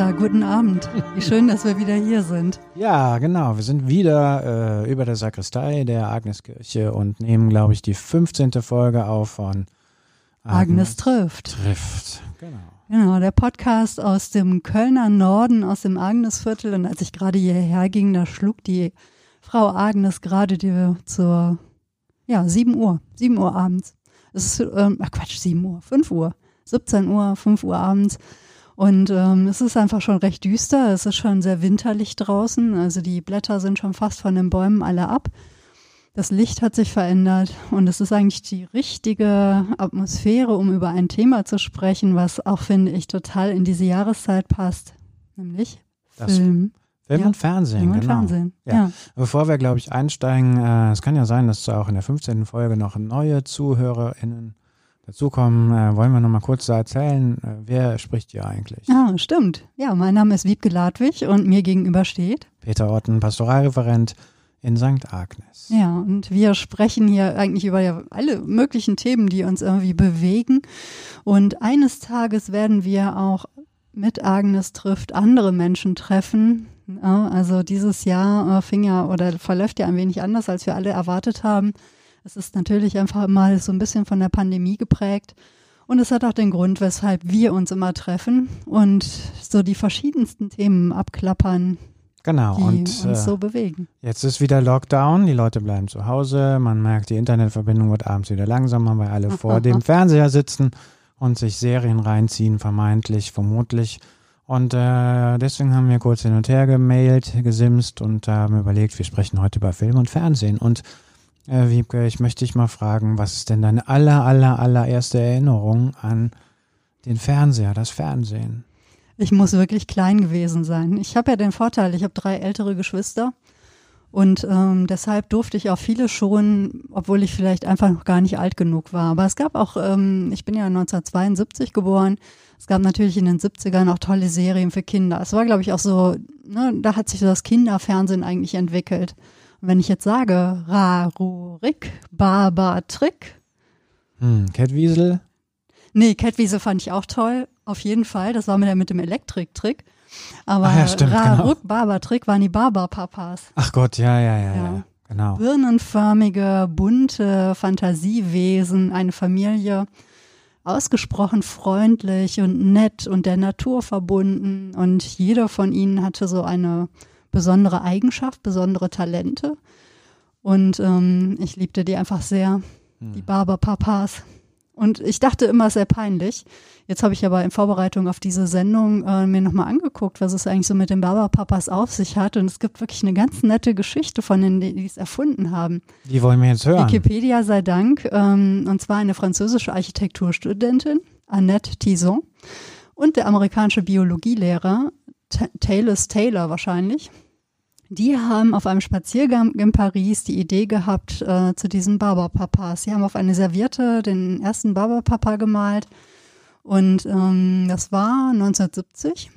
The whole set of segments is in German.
Peter, guten Abend. Wie schön, dass wir wieder hier sind. Ja, genau. Wir sind wieder äh, über der Sakristei der Agneskirche und nehmen, glaube ich, die 15. Folge auf von Agnes, Agnes trifft. Trifft, genau. Genau, der Podcast aus dem Kölner Norden, aus dem Agnesviertel. Und als ich gerade hierher ging, da schlug die Frau Agnes gerade die zur, ja, 7 Uhr, 7 Uhr abends. Es ist, ähm, ach Quatsch, 7 Uhr, 5 Uhr, 17 Uhr, 5 Uhr abends. Und ähm, es ist einfach schon recht düster. Es ist schon sehr winterlich draußen. Also die Blätter sind schon fast von den Bäumen alle ab. Das Licht hat sich verändert und es ist eigentlich die richtige Atmosphäre, um über ein Thema zu sprechen, was auch, finde ich, total in diese Jahreszeit passt. Nämlich das Film. Film ja. und Fernsehen, Film und genau. Fernsehen. Ja. ja. Bevor wir, glaube ich, einsteigen, äh, es kann ja sein, dass auch in der 15. Folge noch neue ZuhörerInnen dazukommen, äh, wollen wir noch mal kurz erzählen, äh, wer spricht hier eigentlich? Ja, stimmt. Ja, mein Name ist Wiebke Ladwig und mir gegenüber steht Peter Otten, Pastoralreferent in St. Agnes. Ja, und wir sprechen hier eigentlich über ja alle möglichen Themen, die uns irgendwie bewegen. Und eines Tages werden wir auch mit Agnes trifft andere Menschen treffen. Also dieses Jahr äh, fing ja oder verläuft ja ein wenig anders, als wir alle erwartet haben. Es ist natürlich einfach mal so ein bisschen von der Pandemie geprägt. Und es hat auch den Grund, weshalb wir uns immer treffen und so die verschiedensten Themen abklappern, Genau. die und uns äh, so bewegen. jetzt ist wieder Lockdown, die Leute bleiben zu Hause, man merkt, die Internetverbindung wird abends wieder langsamer, weil alle vor dem Fernseher sitzen und sich Serien reinziehen, vermeintlich, vermutlich. Und äh, deswegen haben wir kurz hin und her gemailt, gesimst und haben überlegt, wir sprechen heute über Film und Fernsehen. Und äh, Wiebke, ich möchte dich mal fragen, was ist denn deine aller, aller, allererste Erinnerung an den Fernseher, das Fernsehen? Ich muss wirklich klein gewesen sein. Ich habe ja den Vorteil, ich habe drei ältere Geschwister und ähm, deshalb durfte ich auch viele schon, obwohl ich vielleicht einfach noch gar nicht alt genug war. Aber es gab auch, ähm, ich bin ja 1972 geboren, es gab natürlich in den 70ern auch tolle Serien für Kinder. Es war, glaube ich, auch so, ne, da hat sich das Kinderfernsehen eigentlich entwickelt. Und wenn ich jetzt sage, Rarurik, Baba Trick, Hm, Kettwiesel? Nee, Kettwiese fand ich auch toll, auf jeden Fall. Das war mit, der, mit dem Elektrik-Trick. Aber Ah ja, stimmt, genau. Raruk Barber-Trick waren die Barber-Papas. Ach Gott, ja, ja, ja, ja. Ja. Genau. Birnenförmige, bunte Fantasiewesen, eine Familie, ausgesprochen freundlich und nett und der Natur verbunden. Und jeder von ihnen hatte so eine besondere Eigenschaft, besondere Talente. Und ähm, ich liebte die einfach sehr, die Barber-Papas. Und ich dachte immer, es sei peinlich. Jetzt habe ich aber in Vorbereitung auf diese Sendung äh, mir nochmal angeguckt, was es eigentlich so mit den Barberpapas auf sich hat. Und es gibt wirklich eine ganz nette Geschichte von denen, die die es erfunden haben. Die wollen wir jetzt hören. Wikipedia sei Dank. Ähm, und zwar eine französische Architekturstudentin, Annette Tison, und der amerikanische Biologielehrer, Ta Taylor wahrscheinlich. Die haben auf einem Spaziergang in Paris die Idee gehabt äh, zu diesen Barberpapas. Sie haben auf eine Serviette den ersten Barberpapa gemalt und ähm, das war 1970.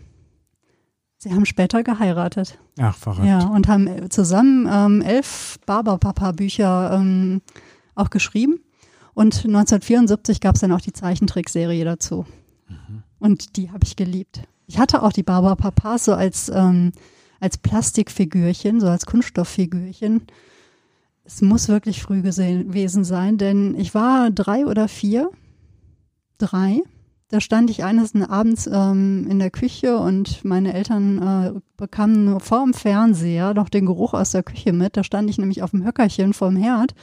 Sie haben später geheiratet. Ach, verrückt. Ja, und haben äh, zusammen ähm, elf Barberpapa-Bücher ähm, auch geschrieben. Und 1974 gab es dann auch die Zeichentrickserie dazu. Und die habe ich geliebt. Ich hatte auch die Barberpapas so als, ähm, als Plastikfigürchen, so als Kunststofffigürchen. Es muss wirklich früh gewesen sein, denn ich war drei oder vier. Drei. Da stand ich eines Abends ähm, in der Küche und meine Eltern äh, bekamen vor dem Fernseher noch den Geruch aus der Küche mit. Da stand ich nämlich auf dem Höckerchen vorm Herd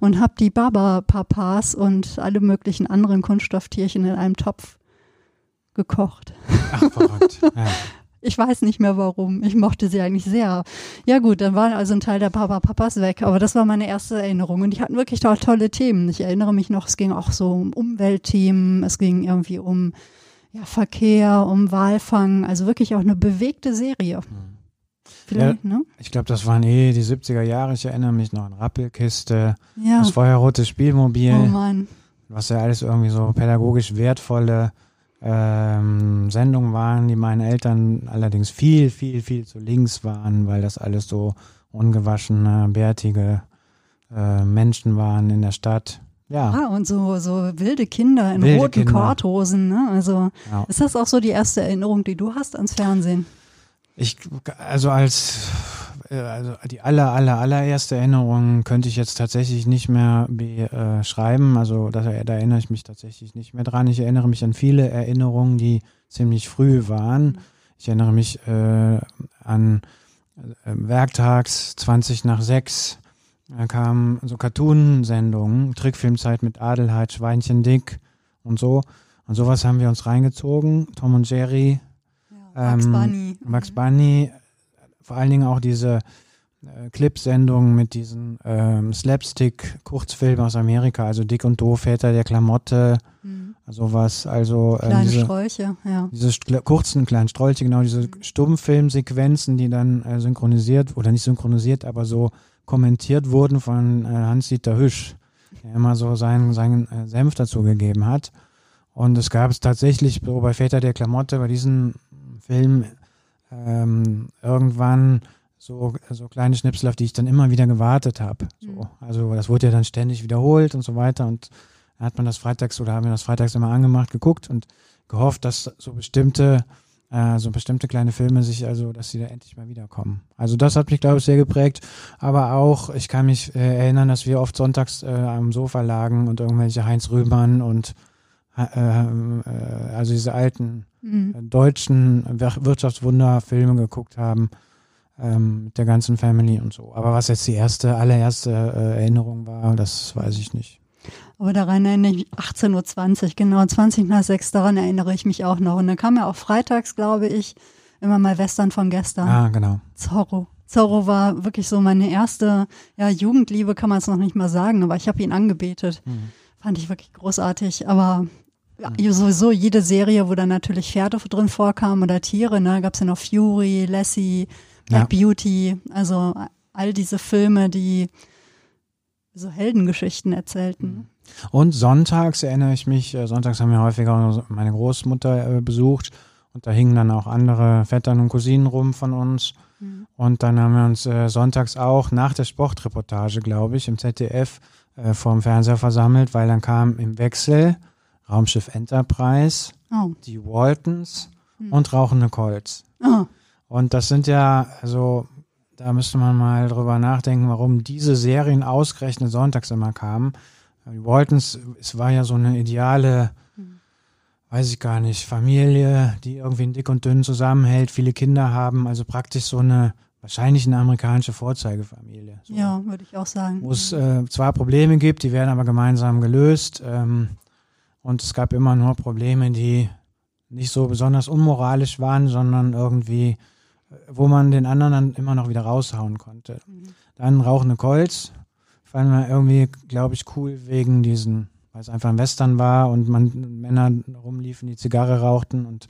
und habe die Barberpapas und alle möglichen anderen Kunststofftierchen in einem Topf gekocht. Ach, verrückt. Ja. Ich weiß nicht mehr warum. Ich mochte sie eigentlich sehr. Ja gut, dann war also ein Teil der Papa Papas weg. Aber das war meine erste Erinnerung. Und die hatten wirklich tolle, tolle Themen. Ich erinnere mich noch, es ging auch so um Umweltthemen. Es ging irgendwie um ja, Verkehr, um Walfang. Also wirklich auch eine bewegte Serie. Vielleicht, ne? Ich glaube, das waren eh die 70er Jahre. Ich erinnere mich noch an Rappelkiste, Ja. das feuerrote Spielmobil, Oh Mann. was ja alles irgendwie so pädagogisch wertvolle ähm, Sendungen waren, die meinen Eltern allerdings viel, viel, viel zu links waren, weil das alles so ungewaschene, bärtige äh, Menschen waren in der Stadt. Ja. Ah, und so, so wilde Kinder in Wilde roten Kinder. Korthosen, ne? Also Ja. ist das auch so die erste Erinnerung, die du hast ans Fernsehen? Ich, also als, also die aller, aller, allererste Erinnerung könnte ich jetzt tatsächlich nicht mehr beschreiben. Also da, da erinnere ich mich tatsächlich nicht mehr dran. Ich erinnere mich an viele Erinnerungen, die ziemlich früh waren. Ich erinnere mich äh, an äh, Werktags 20 nach 6. Da kamen so Cartoon-Sendungen, Trickfilmzeit mit Adelheid, Schweinchen Dick und so. Und sowas haben wir uns reingezogen. Tom und Jerry, Max Ähm, Bunny. Max Bunny, vor allen Dingen auch diese äh, Clipsendungen mit diesen ähm, Slapstick-Kurzfilmen aus Amerika, also Dick und Doof, Väter der Klamotte, Mhm. sowas, also ähm, Kleine diese, Sträuche, ja. diese kurzen kleinen Strolche, genau diese Stummfilmsequenzen, die dann äh, synchronisiert oder nicht synchronisiert, aber so kommentiert wurden von äh, Hans-Dieter Hüsch, der immer so seinen, seinen äh, Senf dazu gegeben hat. Und es gab es tatsächlich so bei Väter der Klamotte, bei diesem Film ähm, irgendwann so, so kleine Schnipsel, auf die ich dann immer wieder gewartet habe. So. Also das wurde ja dann ständig wiederholt und so weiter. Und dann hat man das freitags oder haben wir das freitags immer angemacht, geguckt und gehofft, dass so bestimmte, äh, so bestimmte kleine Filme sich, also, dass sie da endlich mal wiederkommen. Also das hat mich, glaube ich, sehr geprägt. Aber auch, ich kann mich äh, erinnern, dass wir oft sonntags äh, am Sofa lagen und irgendwelche Heinz Rühmann und äh, äh, also diese alten Mhm. äh, deutschen Wir- Wirtschaftswunderfilme geguckt haben ähm, mit der ganzen Family und so. Aber was jetzt die erste, allererste äh, Erinnerung war, das weiß ich nicht. Aber daran erinnere ich mich, 18.20 Uhr, genau, 20 nach 6, daran erinnere ich mich auch noch. Und dann kam ja auch freitags, glaube ich, immer mal Western von gestern. Ah, genau. Zorro. Zorro war wirklich so meine erste, ja, Jugendliebe kann man es noch nicht mal sagen, aber ich habe ihn angebetet. Mhm. Fand ich wirklich großartig. Aber ja, sowieso jede Serie, wo dann natürlich Pferde drin vorkamen oder Tiere, ne, gab es ja noch Fury, Lassie, Black Beauty, also all diese Filme, die so Heldengeschichten erzählten. Und sonntags erinnere ich mich, äh, sonntags haben wir häufiger meine Großmutter äh, besucht und da hingen dann auch andere Vettern und Cousinen rum von uns. Und dann haben wir uns äh, sonntags auch nach der Sportreportage, glaube ich, im ZDF äh, vorm Fernseher versammelt, weil dann kam im Wechsel Raumschiff Enterprise, Oh. die Waltons und Rauchende Colts. Oh. Und das sind ja, also da müsste man mal drüber nachdenken, warum diese Serien ausgerechnet sonntags immer kamen. Die Waltons, es war ja so eine ideale, weiß ich gar nicht, Familie, die irgendwie in dick und dünn zusammenhält, viele Kinder haben, also praktisch so eine, wahrscheinlich eine amerikanische Vorzeigefamilie. So Ja, würde ich auch sagen. wo es äh, zwar Probleme gibt, die werden aber gemeinsam gelöst. Ähm, und es gab immer nur Probleme, die nicht so besonders unmoralisch waren, sondern irgendwie, äh, wo man den anderen dann immer noch wieder raushauen konnte. Dann Rauchende Colts fanden wir irgendwie, glaube ich, cool wegen diesen, weil es einfach ein Western war und man Männer rumliefen, die Zigarre rauchten und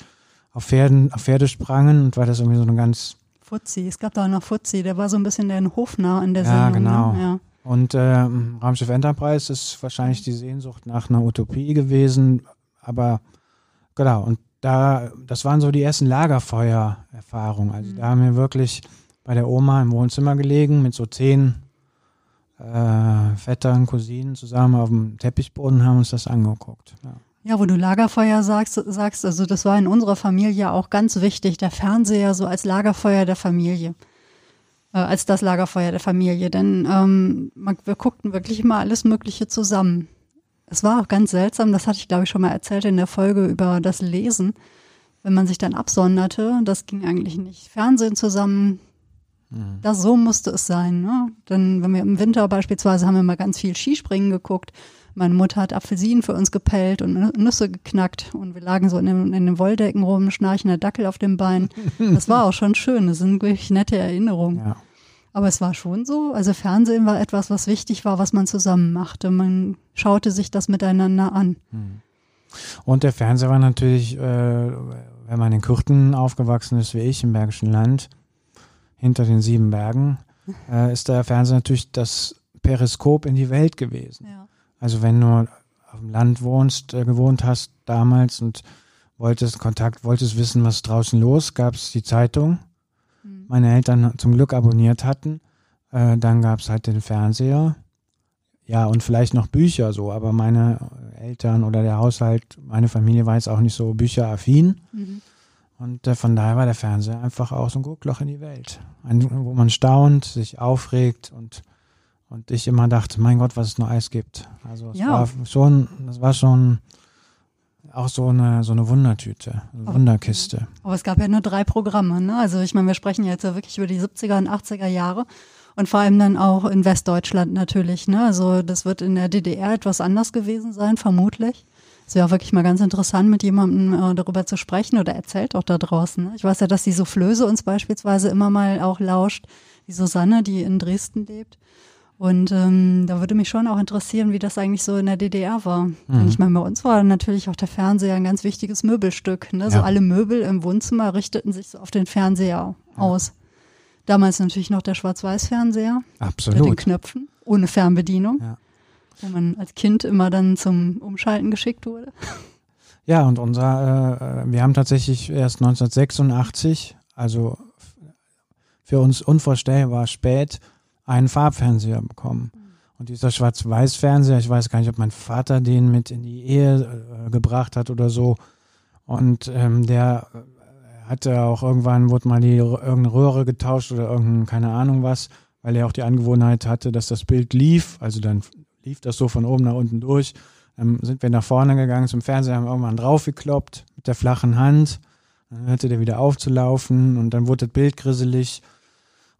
auf Pferden, auf Pferde sprangen und weil das irgendwie so eine ganz Fuzzi, es gab da auch noch Fuzzi, der war so ein bisschen der Hofnarr in der Ja, Sendung. genau. Ne? Ja. Und ähm, Raumschiff Enterprise ist wahrscheinlich die Sehnsucht nach einer Utopie gewesen. Aber genau, und da, das waren so die ersten Lagerfeuer-Erfahrungen. Also da haben wir wirklich bei der Oma im Wohnzimmer gelegen mit so zehn äh, Vettern, Cousinen zusammen auf dem Teppichboden haben uns das angeguckt. Ja. Ja, wo du Lagerfeuer sagst, sagst, also das war in unserer Familie auch ganz wichtig, der Fernseher so als Lagerfeuer der Familie. Äh, als das Lagerfeuer der Familie. Denn ähm, wir guckten wirklich immer alles Mögliche zusammen. Es war auch ganz seltsam, das hatte ich glaube ich schon mal erzählt in der Folge über das Lesen. Wenn man sich dann absonderte, das ging eigentlich nicht. Fernsehen zusammen, das so musste es sein. Ne? Denn wenn wir im Winter beispielsweise haben wir mal ganz viel Skispringen geguckt. Meine Mutter hat Apfelsinen für uns gepellt und Nü- Nüsse geknackt und wir lagen so in den, in den Wolldecken rum, schnarchender Dackel auf dem Bein. Das war auch schon schön. Das sind wirklich nette Erinnerungen. Ja. Aber es war schon so. Also Fernsehen war etwas, was wichtig war, was man zusammen machte. Man schaute sich das miteinander an. Und der Fernseher war natürlich, äh, wenn man in Kürten aufgewachsen ist wie ich im Bergischen Land, hinter den sieben Bergen, äh, ist der Fernseher natürlich das Periskop in die Welt gewesen. Ja. Also wenn du auf dem Land wohnst, äh, gewohnt hast damals und wolltest Kontakt, wolltest wissen, was draußen los, gab es die Zeitung. Meine Eltern zum Glück abonniert hatten. Äh, dann gab es halt den Fernseher. ja, und vielleicht noch Bücher so, aber meine Eltern oder der Haushalt, meine Familie war jetzt auch nicht so bücheraffin. Mhm. Und äh, von daher war der Fernseher einfach auch so ein Guckloch in die Welt. Ein, wo man staunt, sich aufregt und, und ich immer dachte, mein Gott, was es nur Eis gibt. Also es ja. war schon, das war schon auch so eine, so eine Wundertüte, eine Wunderkiste. Aber es gab ja nur drei Programme, ne? Also ich meine, wir sprechen ja jetzt ja wirklich über die 70er und 80er Jahre und vor allem dann auch in Westdeutschland natürlich, ne? Also das wird in der DDR etwas anders gewesen sein, vermutlich. Es wäre auch wirklich mal ganz interessant, mit jemandem äh, darüber zu sprechen oder erzählt auch da draußen. Ne? Ich weiß ja, dass die Soufflöse uns beispielsweise immer mal auch lauscht, die Susanne, die in Dresden lebt. Und ähm, da würde mich schon auch interessieren, wie das eigentlich so in der DDR war. Mhm. Ich meine, bei uns war natürlich auch der Fernseher ein ganz wichtiges Möbelstück. Ne? Ja. So alle Möbel im Wohnzimmer richteten sich so auf den Fernseher ja. aus. Damals natürlich noch der Schwarz-Weiß-Fernseher. Absolut. Mit den Knöpfen, ohne Fernbedienung. Ja wo man als Kind immer dann zum Umschalten geschickt wurde. Ja, und unser, äh, wir haben tatsächlich erst 1986, also für uns unvorstellbar spät, einen Farbfernseher bekommen. Und dieser Schwarz-Weiß-Fernseher, ich weiß gar nicht, ob mein Vater den mit in die Ehe äh, gebracht hat oder so. Und ähm, der äh, hatte auch irgendwann, wurde mal die irgendeine Röhre getauscht oder irgendein, keine Ahnung was, weil er auch die Angewohnheit hatte, dass das Bild lief, also dann lief das so von oben nach unten durch. Dann sind wir nach vorne gegangen zum Fernseher, haben irgendwann draufgekloppt mit der flachen Hand. Dann hörte der wieder aufzulaufen und dann wurde das Bild grisselig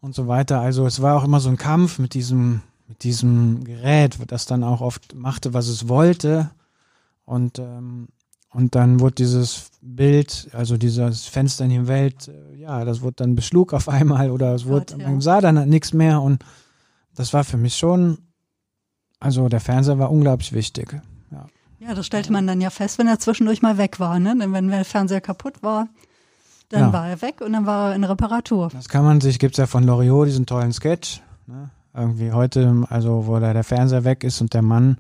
und so weiter. Also es war auch immer so ein Kampf mit diesem, mit diesem Gerät, das dann auch oft machte, was es wollte. Und, ähm, und dann wurde dieses Bild, also dieses Fenster in die Welt, äh, ja, das wurde dann beschlug auf einmal oder es wurde, Gott, ja. man sah dann nichts mehr und das war für mich schon also der Fernseher war unglaublich wichtig. Ja. ja, das stellte man dann ja fest, wenn er zwischendurch mal weg war. Ne? Denn wenn der Fernseher kaputt war, dann ja. war er weg und dann war er in Reparatur. Das kann man sich, gibt es ja von Loriot diesen tollen Sketch. Ne? Irgendwie heute, also wo da der Fernseher weg ist und der Mann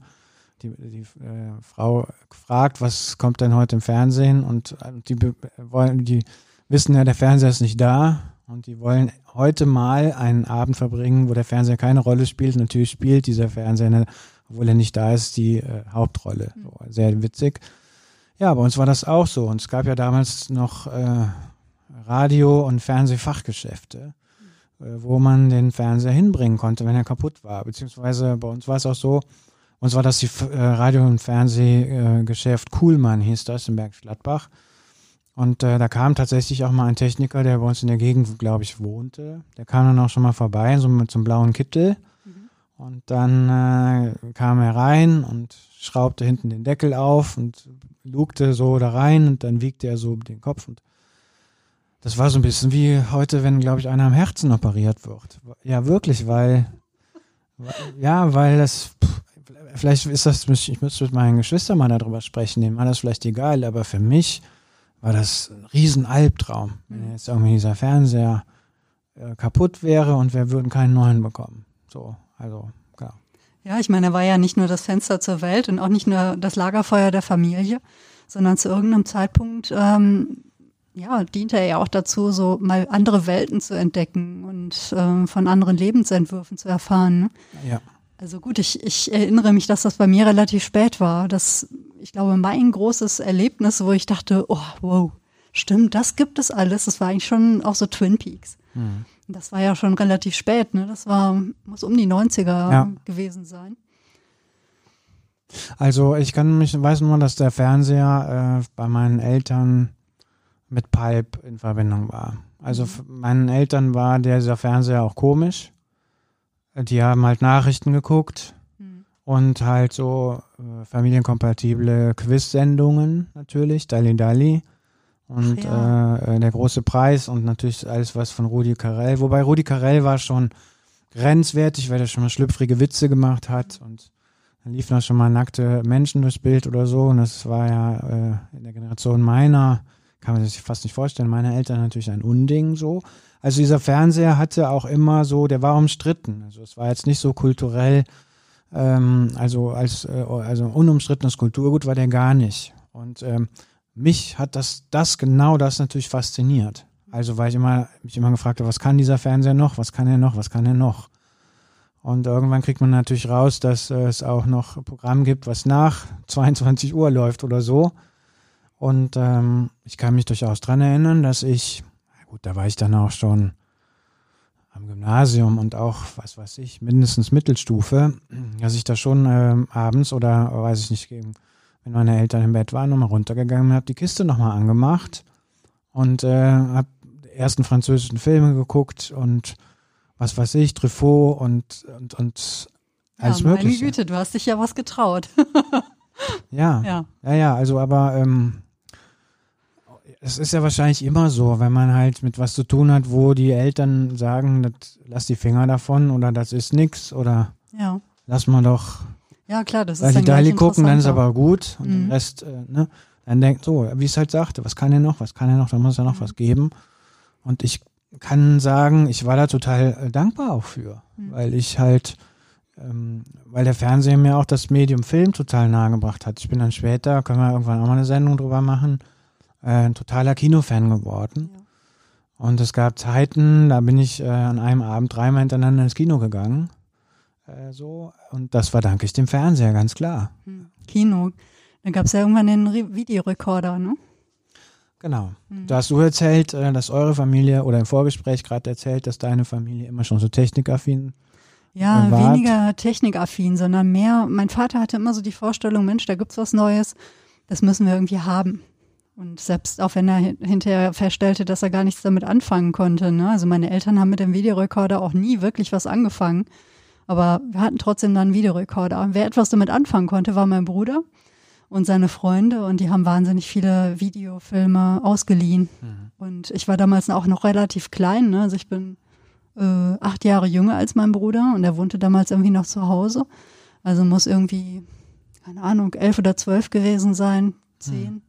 die, die äh, Frau fragt, was kommt denn heute im Fernsehen und äh, die wollen, die wissen ja, der Fernseher ist nicht da und die wollen heute mal einen Abend verbringen, wo der Fernseher keine Rolle spielt. Natürlich spielt dieser Fernseher, obwohl er nicht da ist, die äh, Hauptrolle. Mhm. So, sehr witzig. Ja, bei uns war das auch so. Und es gab ja damals noch äh, Radio- und Fernsehfachgeschäfte, äh, wo man den Fernseher hinbringen konnte, wenn er kaputt war. Beziehungsweise bei uns war es auch so, uns war das die äh, Radio- und Fernsehgeschäft Kuhlmann, hieß das in Bergisch Gladbach. Und äh, da kam tatsächlich auch mal ein Techniker, der bei uns in der Gegend, glaube ich, wohnte. Der kam dann auch schon mal vorbei, so mit so einem blauen Kittel. Mhm. Und dann äh, kam er rein und schraubte hinten den Deckel auf und lugte so da rein und dann wiegte er so den Kopf. Und das war so ein bisschen wie heute, wenn, glaube ich, einer am Herzen operiert wird. Ja, wirklich, weil, ja, weil das, vielleicht ist das, ich müsste mit meinen Geschwistern mal darüber sprechen, denen war das vielleicht egal, aber für mich, war das ein Riesenalbtraum, wenn jetzt irgendwie dieser Fernseher äh, kaputt wäre und wir würden keinen neuen bekommen. So, also klar. Ja, ich meine, er war ja nicht nur das Fenster zur Welt und auch nicht nur das Lagerfeuer der Familie, sondern zu irgendeinem Zeitpunkt ähm, ja, diente er ja auch dazu, so mal andere Welten zu entdecken und ähm, von anderen Lebensentwürfen zu erfahren. Ne? Ja. Also gut, ich, ich erinnere mich, dass das bei mir relativ spät war. Das, ich glaube, mein großes Erlebnis, wo ich dachte, oh, wow, stimmt, das gibt es alles. Das war eigentlich schon auch so Twin Peaks. Mhm. Das war ja schon relativ spät, ne? Das war, muss um die 90er ja. gewesen sein. Also ich kann mich, weiß nur, dass der Fernseher äh, bei meinen Eltern mit Pipe in Verbindung war. Also mhm. meinen Eltern war dieser Fernseher auch komisch die haben halt Nachrichten geguckt mhm. und halt so äh, familienkompatible Quiz-Sendungen natürlich, Dali Dali. Und ja. äh, äh, der große Preis und natürlich alles was von Rudi Carell. Wobei Rudi Carell war schon grenzwertig, weil er schon mal schlüpfrige Witze gemacht hat und dann liefen da schon mal nackte Menschen durchs Bild oder so. Und das war ja äh, in der Generation meiner, kann man sich fast nicht vorstellen, meiner Eltern natürlich ein Unding so. Also dieser Fernseher hatte auch immer so, der war umstritten. Also es war jetzt nicht so kulturell, ähm, also als äh, also unumstrittenes Kulturgut war der gar nicht. Und ähm, mich hat das, das genau das natürlich fasziniert. Also weil ich immer mich immer gefragt habe, was kann dieser Fernseher noch, was kann er noch, was kann er noch? Und irgendwann kriegt man natürlich raus, dass es auch noch ein Programm gibt, was nach 22 Uhr läuft oder so. Und ähm, ich kann mich durchaus dran erinnern, dass ich, gut, da war ich dann auch schon am Gymnasium und auch, was weiß ich, mindestens Mittelstufe, dass ich da schon ähm, abends oder weiß ich nicht, wenn meine Eltern im Bett waren, nochmal runtergegangen und habe die Kiste nochmal angemacht und äh, habe ersten französischen Filme geguckt und was weiß ich, Truffaut und, und, und alles ja, Mögliche. Meine Güte, du hast dich ja was getraut. ja, ja, ja, ja, also aber ähm, es ist ja wahrscheinlich immer so, wenn man halt mit was zu tun hat, wo die Eltern sagen, das, lass die Finger davon oder das ist nix oder ja. lass mal doch ja, klar, das ist dann Dali gucken, dann ist aber gut und mhm. den Rest, äh, ne, dann denkt so, wie es halt sagte, was kann er noch, was kann er noch, da muss er noch mhm. was geben und ich kann sagen, ich war da total äh, dankbar auch für, mhm. weil ich halt, ähm, weil der Fernseher mir auch das Medium Film total nahegebracht hat. Ich bin dann später, können wir irgendwann auch mal eine Sendung drüber machen, äh, ein totaler Kinofan geworden. Ja. Und es gab Zeiten, da bin ich äh, an einem Abend dreimal hintereinander ins Kino gegangen. Äh, so. Und das verdanke ich dem Fernseher, ganz klar. Hm. Kino. Da gab es ja irgendwann den Re Videorekorder, ne? Genau. Mhm. Da hast du erzählt, äh, dass eure Familie oder im Vorgespräch gerade erzählt, dass deine Familie immer schon so technikaffin ja, wart. weniger technikaffin, sondern mehr, mein Vater hatte immer so die Vorstellung, Mensch, da gibt's was Neues, das müssen wir irgendwie haben. Und selbst auch wenn er hinterher feststellte, dass er gar nichts damit anfangen konnte. Ne? Also meine Eltern haben mit dem Videorekorder auch nie wirklich was angefangen. Aber wir hatten trotzdem dann einen Videorekorder. Und wer etwas damit anfangen konnte, war mein Bruder und seine Freunde und die haben wahnsinnig viele Videofilme ausgeliehen. Mhm. Und ich war damals auch noch relativ klein, ne? also ich bin äh, acht Jahre jünger als mein Bruder und er wohnte damals irgendwie noch zu Hause. Also muss irgendwie, keine Ahnung, elf oder zwölf gewesen sein, zehn. Mhm.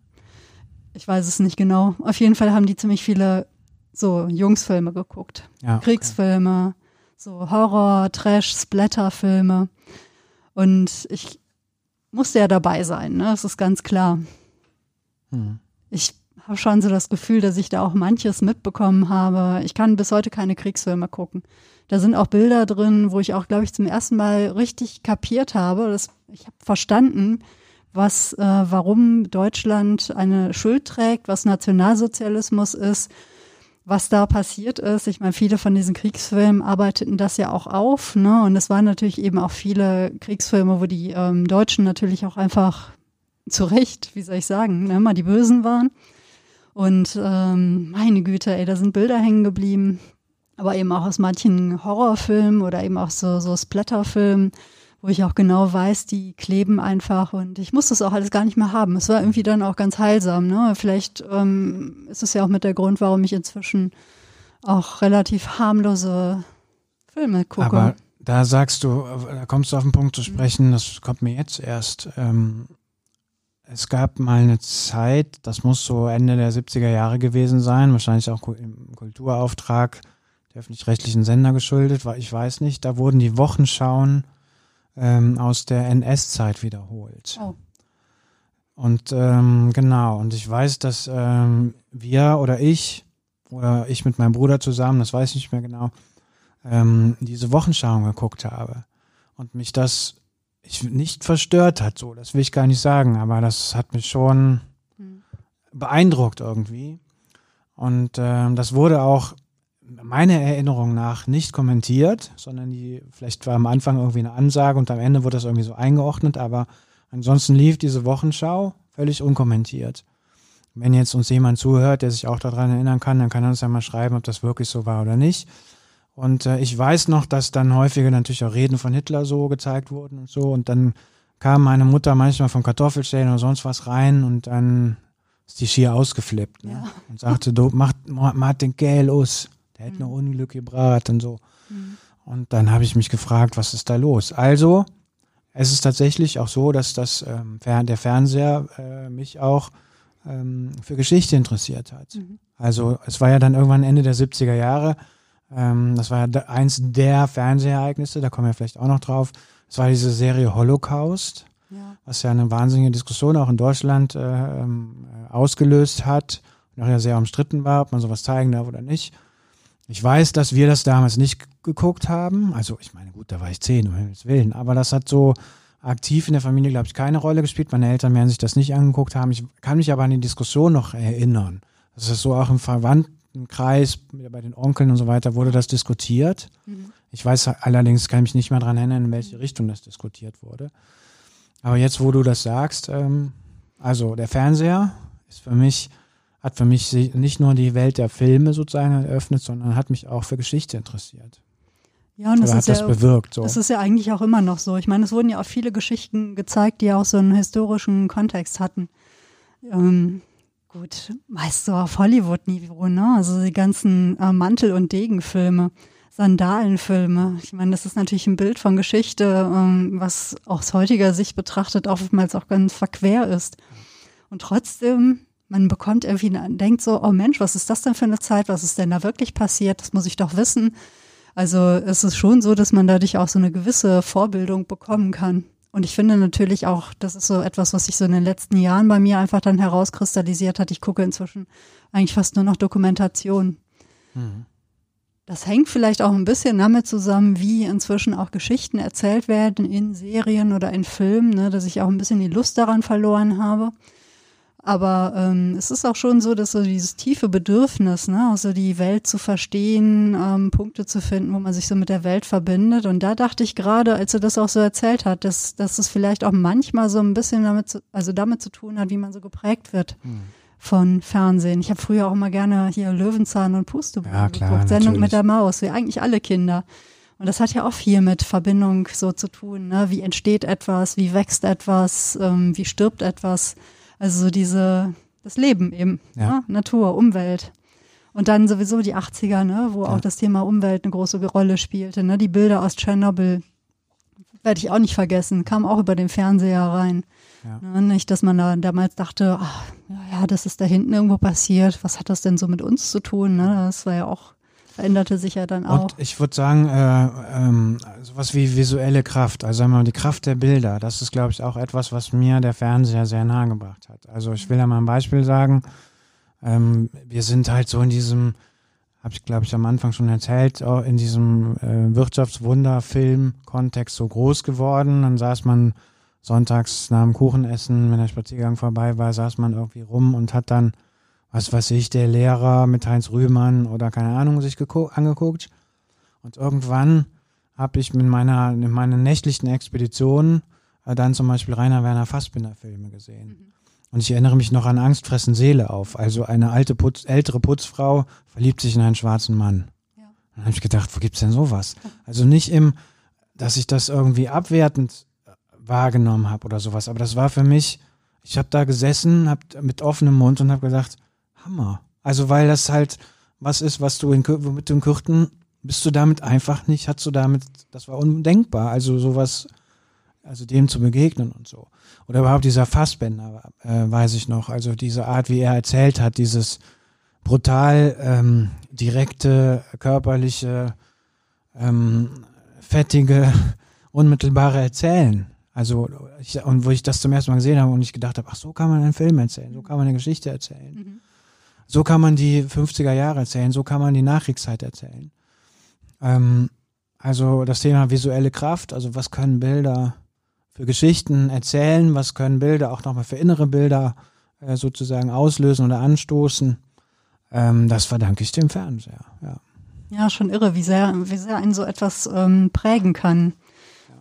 Ich weiß es nicht genau. Auf jeden Fall haben die ziemlich viele so Jungsfilme geguckt. Ja, okay. Kriegsfilme, so Horror, Trash, Splatterfilme. Und ich musste ja dabei sein, ne? Das ist ganz klar. Hm. Ich habe schon so das Gefühl, dass ich da auch manches mitbekommen habe. Ich kann bis heute keine Kriegsfilme gucken. Da sind auch Bilder drin, wo ich auch, glaube ich, zum ersten Mal richtig kapiert habe. Dass ich habe verstanden, was, äh, warum Deutschland eine Schuld trägt, was Nationalsozialismus ist was da passiert ist. Ich meine, viele von diesen Kriegsfilmen arbeiteten das ja auch auf, ne? Und es waren natürlich eben auch viele Kriegsfilme, wo die ähm, Deutschen natürlich auch einfach zu Recht, wie soll ich sagen, ne, mal die Bösen waren. Und ähm, meine Güte, ey, da sind Bilder hängen geblieben. Aber eben auch aus manchen Horrorfilmen oder eben auch so, so Splatterfilmen wo ich auch genau weiß, die kleben einfach und ich muss das auch alles gar nicht mehr haben. Es war irgendwie dann auch ganz heilsam. Ne? Vielleicht ähm, ist es ja auch mit der Grund, warum ich inzwischen auch relativ harmlose Filme gucke. Aber da sagst du, da kommst du auf den Punkt zu sprechen, das kommt mir jetzt erst. Ähm, es gab mal eine Zeit, das muss so Ende der 70er Jahre gewesen sein, wahrscheinlich auch im Kulturauftrag der öffentlich-rechtlichen Sender geschuldet, weil ich weiß nicht, da wurden die Wochenschauen ähm, aus der NS-Zeit wiederholt. Oh. Und ähm, genau, und ich weiß, dass ähm, wir oder ich oder ich mit meinem Bruder zusammen, das weiß ich nicht mehr genau, ähm, diese Wochenschau geguckt habe. Und mich das ich, nicht verstört hat, so, das will ich gar nicht sagen, aber das hat mich schon hm. beeindruckt irgendwie. Und ähm, das wurde auch meiner Erinnerung nach nicht kommentiert, sondern die, vielleicht war am Anfang irgendwie eine Ansage und am Ende wurde das irgendwie so eingeordnet, aber ansonsten lief diese Wochenschau völlig unkommentiert. Wenn jetzt uns jemand zuhört, der sich auch daran erinnern kann, dann kann er uns ja mal schreiben, ob das wirklich so war oder nicht. Und äh, ich weiß noch, dass dann häufiger natürlich auch Reden von Hitler so gezeigt wurden und so. Und dann kam meine Mutter manchmal vom Kartoffelstellen oder sonst was rein und dann ist die schier ausgeflippt ne? ja. und sagte, du mach, mach den Gel aus. Der hätte mhm. noch Unglück gebracht und so. Mhm. Und dann habe ich mich gefragt, was ist da los? Also, es ist tatsächlich auch so, dass das ähm, der Fernseher äh, mich auch ähm, für Geschichte interessiert hat. Mhm. Also es war ja dann irgendwann Ende der 70er Jahre. Ähm, das war ja eins der Fernsehereignisse, da kommen wir vielleicht auch noch drauf. Es war diese Serie Holocaust, ja. was ja eine wahnsinnige Diskussion auch in Deutschland äh, ähm, ausgelöst hat auch ja sehr umstritten war, ob man sowas zeigen darf oder nicht. Ich weiß, dass wir das damals nicht geguckt haben. Also ich meine, gut, da war ich zehn, um Himmels Willen, aber das hat so aktiv in der Familie, glaube ich, keine Rolle gespielt. Meine Eltern werden sich das nicht angeguckt haben. Ich kann mich aber an die Diskussion noch erinnern. Das ist so auch im Verwandtenkreis, bei den Onkeln und so weiter, wurde das diskutiert. Mhm. Ich weiß allerdings, kann mich nicht mehr daran erinnern, in welche Richtung das diskutiert wurde. Aber jetzt, wo du das sagst, ähm, also der Fernseher ist für mich, hat für mich nicht nur die Welt der Filme sozusagen eröffnet, sondern hat mich auch für Geschichte interessiert. Ja, und das ist das ja, bewirkt. So. Das ist ja eigentlich auch immer noch so. Ich meine, es wurden ja auch viele Geschichten gezeigt, die auch so einen historischen Kontext hatten. Ähm, gut, meist so auf Hollywood-Niveau, ne? Also die ganzen äh, Mantel- und Degenfilme, Sandalenfilme. Ich meine, das ist natürlich ein Bild von Geschichte, ähm, was aus heutiger Sicht betrachtet oftmals auch ganz verquer ist. Und trotzdem, man bekommt irgendwie, denkt so, oh Mensch, was ist das denn für eine Zeit? Was ist denn da wirklich passiert? Das muss ich doch wissen. Also es ist schon so, dass man dadurch auch so eine gewisse Vorbildung bekommen kann. Und ich finde natürlich auch, das ist so etwas, was sich so in den letzten Jahren bei mir einfach dann herauskristallisiert hat. Ich gucke inzwischen eigentlich fast nur noch Dokumentation. Mhm. Das hängt vielleicht auch ein bisschen damit zusammen, wie inzwischen auch Geschichten erzählt werden in Serien oder in Filmen, ne, dass ich auch ein bisschen die Lust daran verloren habe. Aber ähm, es ist auch schon so, dass so dieses tiefe Bedürfnis, ne, also die Welt zu verstehen, ähm, Punkte zu finden, wo man sich so mit der Welt verbindet. Und da dachte ich gerade, als er das auch so erzählt hat, dass, dass es vielleicht auch manchmal so ein bisschen damit, zu, also damit zu tun hat, wie man so geprägt wird. Hm von Fernsehen. Ich habe früher auch immer gerne hier Löwenzahn und Pusteblumen ja, klar, geguckt. Sendung natürlich. mit der Maus, wie eigentlich alle Kinder. Und das hat ja auch viel mit Verbindung so zu tun. Ne? Wie entsteht etwas, wie wächst etwas, ähm, wie stirbt etwas. Also so diese, das Leben eben, ja. ne? Natur, Umwelt. Und dann sowieso die 80er, ne, wo ja. auch das Thema Umwelt eine große Rolle spielte. Ne? Die Bilder aus Tschernobyl werde ich auch nicht vergessen, kam auch über den Fernseher rein. Ja. Ne? Nicht, dass man da damals dachte, ach, ja, das ist da hinten irgendwo passiert. Was hat das denn so mit uns zu tun? Ne? Das war ja auch veränderte sich ja dann auch. Und ich würde sagen, äh, ähm, sowas wie visuelle Kraft, also sagen wir mal, die Kraft der Bilder, das ist, glaube ich, auch etwas, was mir der Fernseher sehr nahe gebracht hat. Also ich will ja mal ein Beispiel sagen. Ähm, wir sind halt so in diesem, habe ich, glaube ich, am Anfang schon erzählt, in diesem äh, Wirtschaftswunderfilm-Kontext so groß geworden. Dann saß man sonntags nach dem Kuchenessen, wenn der Spaziergang vorbei war, saß man irgendwie rum und hat dann was weiß ich, der Lehrer mit Heinz Rühmann oder keine Ahnung sich angeguckt. Und irgendwann habe ich mit meiner, in meinen nächtlichen Expeditionen äh, dann zum Beispiel Rainer Werner Fassbinder Filme gesehen. Mhm. Und ich erinnere mich noch an Angstfressen Seele auf. Also eine alte Putz, ältere Putzfrau verliebt sich in einen schwarzen Mann. Ja. Dann habe ich gedacht, wo gibt's denn sowas? Also nicht im, dass ich das irgendwie abwertend äh, wahrgenommen habe oder sowas. Aber das war für mich, ich habe da gesessen, hab mit offenem Mund und habe gesagt, Hammer. Also weil das halt was ist, was du in, mit dem Kürten bist du damit einfach nicht, hast du damit, das war undenkbar, also sowas, also dem zu begegnen und so. Oder überhaupt dieser Fassbänder, äh, weiß ich noch, also diese Art, wie er erzählt hat, dieses brutal ähm, direkte, körperliche, ähm, fettige, unmittelbare Erzählen. Also, ich, und wo ich das zum ersten Mal gesehen habe und ich gedacht habe, ach, so kann man einen Film erzählen, so kann man eine Geschichte erzählen. Mhm. So kann man die 50er Jahre erzählen, so kann man die Nachkriegszeit erzählen. Ähm, also das Thema visuelle Kraft, also was können Bilder für Geschichten erzählen, was können Bilder auch nochmal für innere Bilder äh, sozusagen auslösen oder anstoßen. Ähm, das verdanke ich dem Fernseher, ja. Ja, schon irre, wie sehr, wie sehr einen so etwas ähm, prägen kann.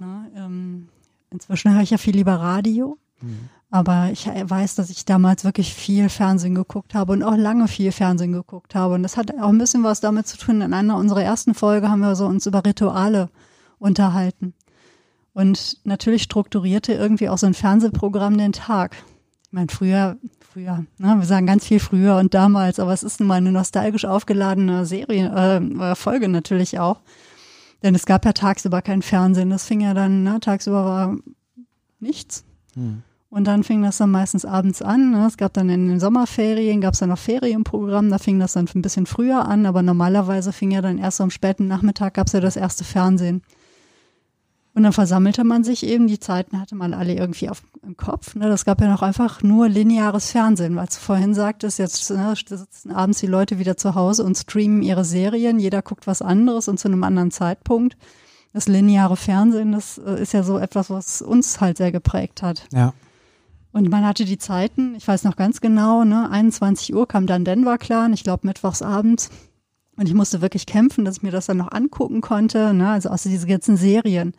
Ja. Ne? Ähm, inzwischen höre ich ja viel lieber Radio. Mhm. Aber ich weiß, dass ich damals wirklich viel Fernsehen geguckt habe und auch lange viel Fernsehen geguckt habe. Und das hat auch ein bisschen was damit zu tun. In einer unserer ersten Folge haben wir so uns über Rituale unterhalten. Und natürlich strukturierte irgendwie auch so ein Fernsehprogramm den Tag. Ich meine, früher, früher, ne, wir sagen ganz viel früher und damals, aber es ist nun mal eine nostalgisch aufgeladene Serie, äh, Folge natürlich auch. Denn es gab ja tagsüber kein Fernsehen. Das fing ja dann, ne, tagsüber war nichts. Hm. Und dann fing das dann meistens abends an. Ne? Es gab dann in den Sommerferien, gab es dann noch Ferienprogramm, da fing das dann ein bisschen früher an, aber normalerweise fing ja dann erst am späten Nachmittag gab es ja das erste Fernsehen. Und dann versammelte man sich eben, die Zeiten hatte man alle irgendwie auf, im Kopf. Ne? Das gab ja noch einfach nur lineares Fernsehen, weil du vorhin sagtest, jetzt ne, sitzen abends die Leute wieder zu Hause und streamen ihre Serien, jeder guckt was anderes und zu einem anderen Zeitpunkt. Das lineare Fernsehen, das äh, ist ja so etwas, was uns halt sehr geprägt hat. Ja. Und man hatte die Zeiten, ich weiß noch ganz genau, ne, 21 Uhr kam dann Denver Clan, ich glaube mittwochs abends. Und ich musste wirklich kämpfen, dass ich mir das dann noch angucken konnte, ne, also aus diesen ganzen Serien.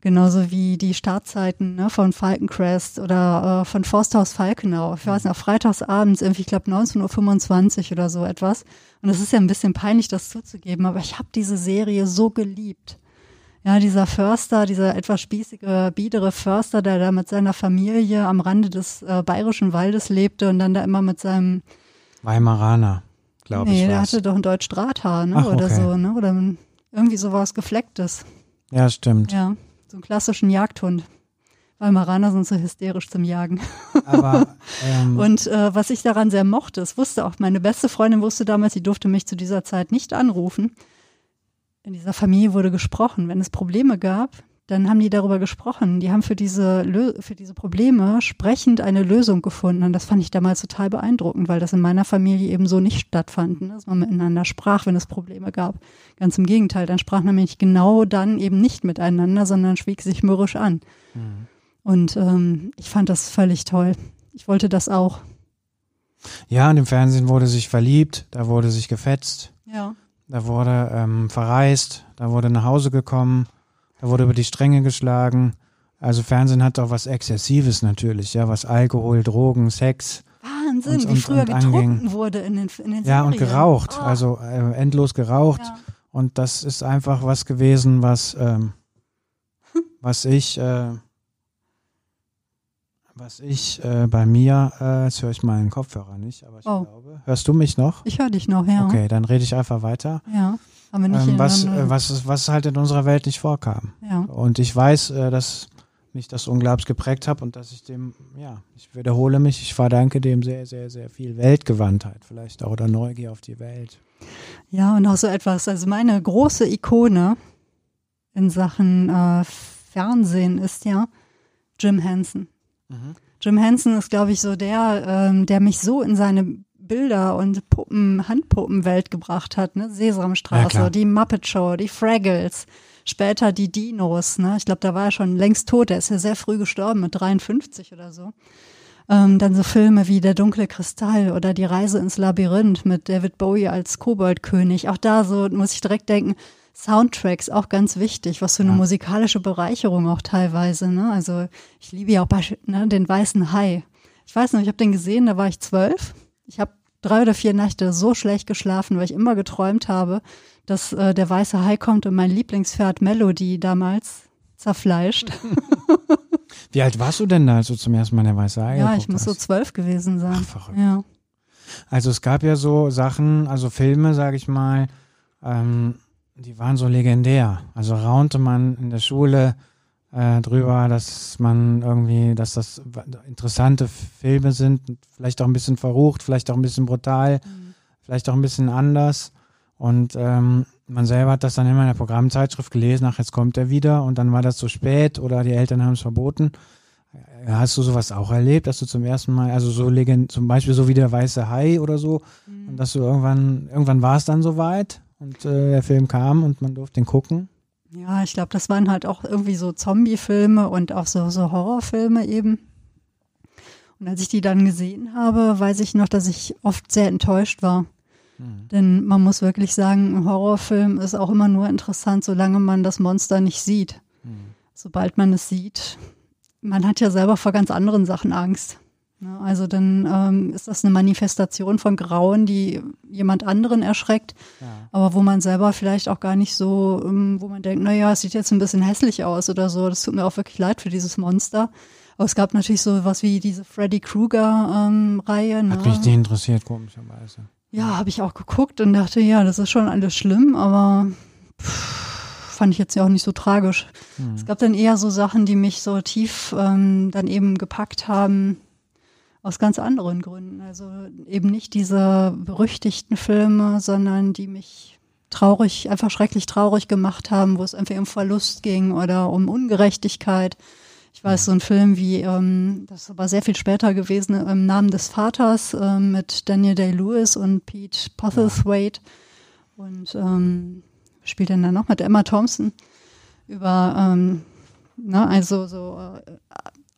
Genauso wie die Startzeiten ne, von Falcon Crest oder äh, von Forsthaus Falkenau. Ich weiß noch, freitagsabends, irgendwie, ich glaube 19.25 Uhr oder so etwas. Und es ist ja ein bisschen peinlich, das zuzugeben, aber ich habe diese Serie so geliebt. Ja, dieser Förster, dieser etwas spießige, biedere Förster, der da mit seiner Familie am Rande des äh, bayerischen Waldes lebte und dann da immer mit seinem Weimaraner, glaube nee, ich. Nee, der hatte doch ein Deutsch Drahthaar, ne? Ach, oder okay. so, ne? Oder irgendwie sowas Geflecktes. Ja, stimmt. Ja, so einen klassischen Jagdhund. Weimaraner sind so hysterisch zum Jagen. Aber ähm, Und äh, was ich daran sehr mochte, es wusste auch, meine beste Freundin wusste damals, sie durfte mich zu dieser Zeit nicht anrufen. In dieser Familie wurde gesprochen. Wenn es Probleme gab, dann haben die darüber gesprochen. Die haben für diese, für diese Probleme sprechend eine Lösung gefunden. Und das fand ich damals total beeindruckend, weil das in meiner Familie eben so nicht stattfand, ne? dass man miteinander sprach, wenn es Probleme gab. Ganz im Gegenteil, dann sprach man nämlich genau dann eben nicht miteinander, sondern schwieg sich mürrisch an. Mhm. Und ähm, ich fand das völlig toll. Ich wollte das auch. ja, und im Fernsehen wurde sich verliebt, da wurde sich gefetzt, Ja. Da wurde ähm, verreist, da wurde nach Hause gekommen, da wurde über die Stränge geschlagen. Also Fernsehen hat auch was Exzessives natürlich, ja, was Alkohol, Drogen, Sex. Wahnsinn, Und- wie und- früher und getrunken anging. wurde in den, in den Ja, und Serien. geraucht, Oh, also äh, endlos geraucht. ja. Und das ist einfach was gewesen, was, ähm, was ich, äh, was ich äh, bei mir, äh, jetzt höre ich meinen Kopfhörer nicht, aber ich Oh. glaube, hörst du mich noch? Ich höre dich noch, ja. Okay, dann rede ich einfach weiter. Ja. Haben wir nicht Ähm, was, äh, was, was halt in unserer Welt nicht vorkam. ja. Und ich weiß, äh, dass mich das unglaublich geprägt hat und dass ich dem, ja, ich wiederhole mich, ich verdanke dem sehr, sehr, sehr viel Weltgewandtheit vielleicht auch oder Neugier auf die Welt. ja, und auch so etwas. Also meine große Ikone in Sachen äh, Fernsehen ist ja Jim Henson. Jim Henson ist, glaube ich, so der, ähm, der mich so in seine Bilder und Puppen, Handpuppenwelt gebracht hat. Ne? Ja, Sesamstraße, klar. die Muppet Show, die Fraggles, später die Dinos. Ne? Ich glaube, da war er schon längst tot. Der ist ja sehr früh gestorben, mit 53 oder so. Ähm, dann so Filme wie Der dunkle Kristall oder Die Reise ins Labyrinth mit David Bowie als Koboldkönig. Auch da so muss ich direkt denken, Soundtracks auch ganz wichtig, was für eine Ja. musikalische Bereicherung auch teilweise. Ne? Also ich liebe ja auch ne, den weißen Hai. Ich weiß noch, ich habe den gesehen, da war ich zwölf. Ich habe drei oder vier Nächte so schlecht geschlafen, weil ich immer geträumt habe, dass äh, der weiße Hai kommt und mein Lieblingspferd Melody damals zerfleischt. Wie alt warst du denn da, als du zum ersten Mal der Weiße Hai ja, ich muss so hast? zwölf gewesen sein. Ach, verrückt. Ja. Also es gab ja so Sachen, also Filme, sage ich mal, ähm, die waren so legendär. Also raunte man in der Schule äh, drüber, dass man irgendwie, dass das interessante Filme sind, vielleicht auch ein bisschen verrucht, vielleicht auch ein bisschen brutal, vielleicht auch ein bisschen anders. Und ähm, man selber hat das dann immer in der Programmzeitschrift gelesen, ach, jetzt kommt er wieder und dann war das zu spät oder die Eltern haben es verboten. Äh, Hast du sowas auch erlebt, dass du zum ersten Mal, also so legend, zum Beispiel so wie der weiße Hai oder so, und dass du irgendwann, irgendwann war es dann soweit und äh, der Film kam und man durfte den gucken? Ja, ich glaube, das waren halt auch irgendwie so Zombie-Filme und auch so, so Horrorfilme eben. Und als ich die dann gesehen habe, weiß ich noch, dass ich oft sehr enttäuscht war. Denn man muss wirklich sagen, ein Horrorfilm ist auch immer nur interessant, solange man das Monster nicht sieht. Sobald man es sieht, man hat ja selber vor ganz anderen Sachen Angst. Ne, Also dann ähm, ist das eine Manifestation von Grauen, die jemand anderen erschreckt, aber wo man selber vielleicht auch gar nicht so, ähm, wo man denkt, naja, es sieht jetzt ein bisschen hässlich aus oder so. Das tut mir auch wirklich leid für dieses Monster. Aber es gab natürlich so was wie diese Freddy Krueger-Reihe. ne? Hat mich nicht interessiert, komischerweise. Ja, habe ich auch geguckt und dachte, ja, das ist schon alles schlimm, aber pff, fand ich jetzt ja auch nicht so tragisch. Es gab dann eher so Sachen, die mich so tief ähm, dann eben gepackt haben, aus ganz anderen Gründen. Also eben nicht diese berüchtigten Filme, sondern die mich traurig, einfach schrecklich traurig gemacht haben, wo es einfach um Verlust ging oder um Ungerechtigkeit. Ich weiß, so ein Film wie, ähm, das aber sehr viel später gewesen, im Namen des Vaters äh, mit Daniel Day-Lewis und Pete Postlethwaite. Und ähm, spielt denn da noch mit Emma Thompson über, ähm, ne, also so äh,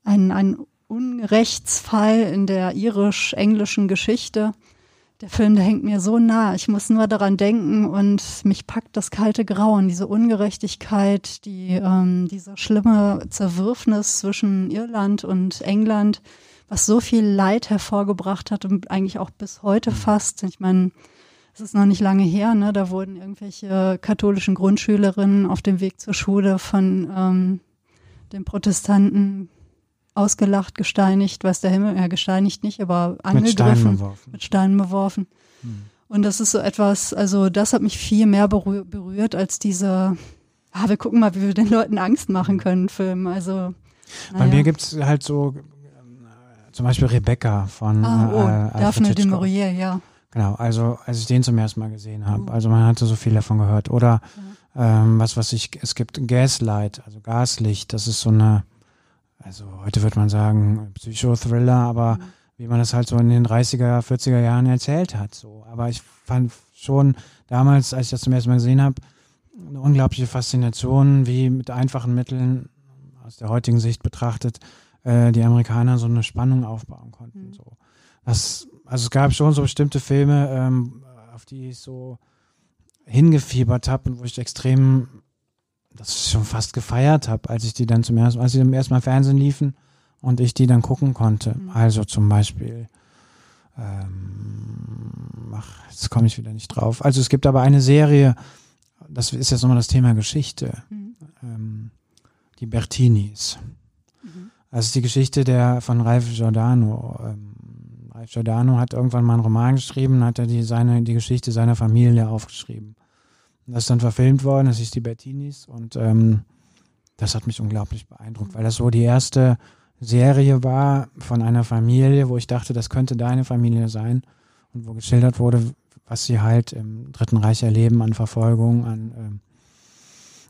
ein, ein Unrechtsfall in der irisch-englischen Geschichte. Der Film, der hängt mir so nah. Ich muss nur daran denken und mich packt das kalte Grauen, diese Ungerechtigkeit, die, ähm, diese schlimme Zerwürfnis zwischen Irland und England, was so viel Leid hervorgebracht hat und eigentlich auch bis heute fast. Ich meine, es ist noch nicht lange her, ne? Da wurden irgendwelche katholischen Grundschülerinnen auf dem Weg zur Schule von ähm, den Protestanten ausgelacht, gesteinigt, weiß der Himmel, ja, gesteinigt nicht, aber angegriffen. Mit Steinen beworfen. Mit Steinen beworfen. Hm. Und das ist so etwas, also das hat mich viel mehr berührt als diese, ah, wir gucken mal, wie wir den Leuten Angst machen können, Film. Also. Bei mir gibt's halt so, äh, zum Beispiel Rebecca von ah, oh, äh, Daphne de Maurier, ja. Genau, also als ich den zum ersten Mal gesehen habe, oh. also man hatte so viel davon gehört. Oder ja. ähm, was, was ich, es gibt Gaslight, also Gaslicht, das ist so eine, also heute würde man sagen Psychothriller, aber mhm. wie man das halt so in den 30er, 40er Jahren erzählt hat. So. Aber ich fand schon damals, als ich das zum ersten Mal gesehen habe, eine unglaubliche Faszination, wie mit einfachen Mitteln aus der heutigen Sicht betrachtet äh, die Amerikaner so eine Spannung aufbauen konnten. Mhm. So. Das, also es gab schon so bestimmte Filme, ähm, auf die ich so hingefiebert habe und wo ich extrem das schon fast gefeiert habe, als ich die dann zum ersten, als sie zum ersten Mal Fernsehen liefen und ich die dann gucken konnte. Mhm. Also zum Beispiel, ähm, ach, jetzt komme ich wieder nicht drauf. Also es gibt aber eine Serie, das ist jetzt nochmal das Thema Geschichte, mhm. ähm, die Bertinis. Mhm. Das ist die Geschichte der von Ralph Giordano. Ähm, Ralph Giordano hat irgendwann mal einen Roman geschrieben, hat er die, seine, die Geschichte seiner Familie aufgeschrieben. Das ist dann verfilmt worden, das ist die Bettinis und ähm, das hat mich unglaublich beeindruckt, weil das so die erste Serie war von einer Familie, wo ich dachte, das könnte deine Familie sein und wo geschildert wurde, was sie halt im Dritten Reich erleben an Verfolgung, an ähm,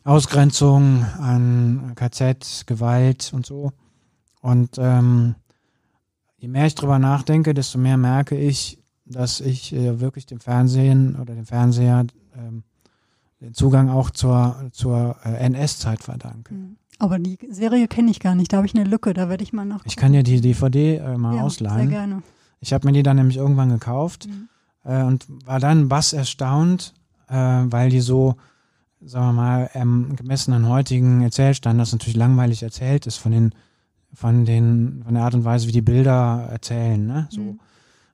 Ausgrenzung, an KZ, Gewalt und so. Und ähm, je mehr ich drüber nachdenke, desto mehr merke ich, dass ich äh, wirklich dem Fernsehen oder dem Fernseher ähm, den Zugang auch zur, zur äh, NS-Zeit verdanke. Mhm. Aber die Serie kenne ich gar nicht, da habe ich eine Lücke, da werde ich mal nach. Ich kann dir die DVD äh, mal ja, ausleihen. Sehr gerne. Ich habe mir die dann nämlich irgendwann gekauft mhm. äh, und war dann bass erstaunt, äh, weil die so, sagen wir mal, ähm, gemessen an heutigen Erzählstand, das natürlich langweilig erzählt ist von den, von den, von der Art und Weise, wie die Bilder erzählen, ne? So. Mhm.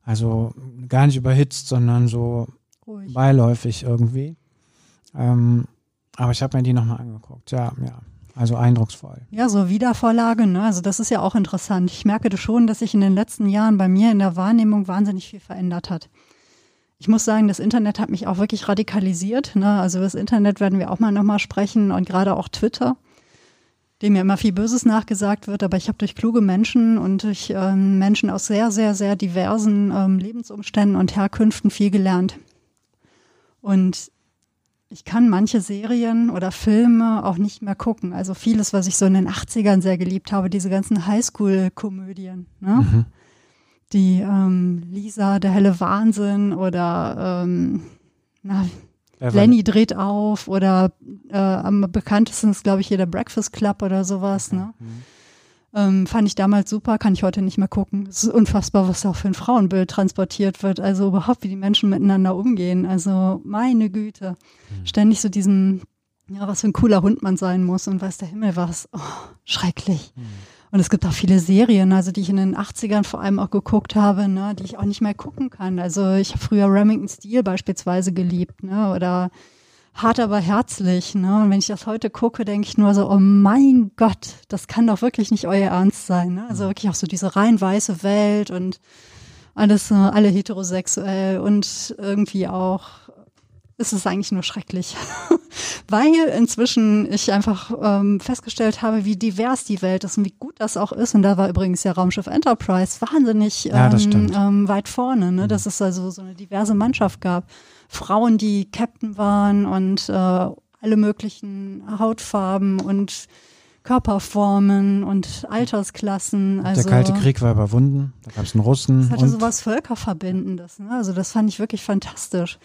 Also gar nicht überhitzt, sondern so Ruhig. beiläufig irgendwie. Ähm, aber ich habe mir die nochmal angeguckt. Ja, ja. Also eindrucksvoll. Ja, so Wiedervorlage, ne? Also das ist ja auch interessant. Ich merke schon, dass sich in den letzten Jahren bei mir in der Wahrnehmung wahnsinnig viel verändert hat. Ich muss sagen, das Internet hat mich auch wirklich radikalisiert. Ne? Also das Internet werden wir auch mal nochmal sprechen und gerade auch Twitter, dem ja immer viel Böses nachgesagt wird. Aber ich habe durch kluge Menschen und durch ähm, Menschen aus sehr, sehr, sehr diversen ähm, Lebensumständen und Herkünften viel gelernt. Und ich kann manche Serien oder Filme auch nicht mehr gucken. Also vieles, was ich so in den 80ern sehr geliebt habe, diese ganzen Highschool-Komödien. Ne? Mhm. Die ähm, Lisa, der helle Wahnsinn oder ähm, na, Lenny dreht auf oder äh, am bekanntesten ist, glaube ich, hier der Breakfast Club oder sowas. Ne? Mhm. Ähm, fand ich damals super, kann ich heute nicht mehr gucken. Es ist unfassbar, was da auch für ein Frauenbild transportiert wird. Also überhaupt, wie die Menschen miteinander umgehen. Also meine Güte. Mhm. Ständig so diesen, ja, was für ein cooler Hund man sein muss und weiß der Himmel was. Oh, schrecklich. Mhm. Und es gibt auch viele Serien, also die ich in den 80ern vor allem auch geguckt habe, ne, die ich auch nicht mehr gucken kann. Also ich habe früher Remington Steel beispielsweise geliebt, ne, oder hart aber herzlich. Ne? Und wenn ich das heute gucke, denke ich nur so, oh mein Gott, das kann doch wirklich nicht euer Ernst sein. Ne? Also wirklich auch so diese rein weiße Welt und alles, äh, alle heterosexuell und irgendwie auch ist es eigentlich nur schrecklich. Weil inzwischen ich einfach ähm, festgestellt habe, wie divers die Welt ist und wie gut das auch ist. Und da war übrigens ja Raumschiff Enterprise wahnsinnig ähm, ja, ähm, weit vorne, ne? dass es also so eine diverse Mannschaft gab Frauen, die Captain waren und äh, alle möglichen Hautfarben und Körperformen und Altersklassen. Also, der Kalte Krieg war überwunden, da gab es einen Russen. Das hatte sowas Völkerverbindendes. Ne? Also das fand ich wirklich fantastisch.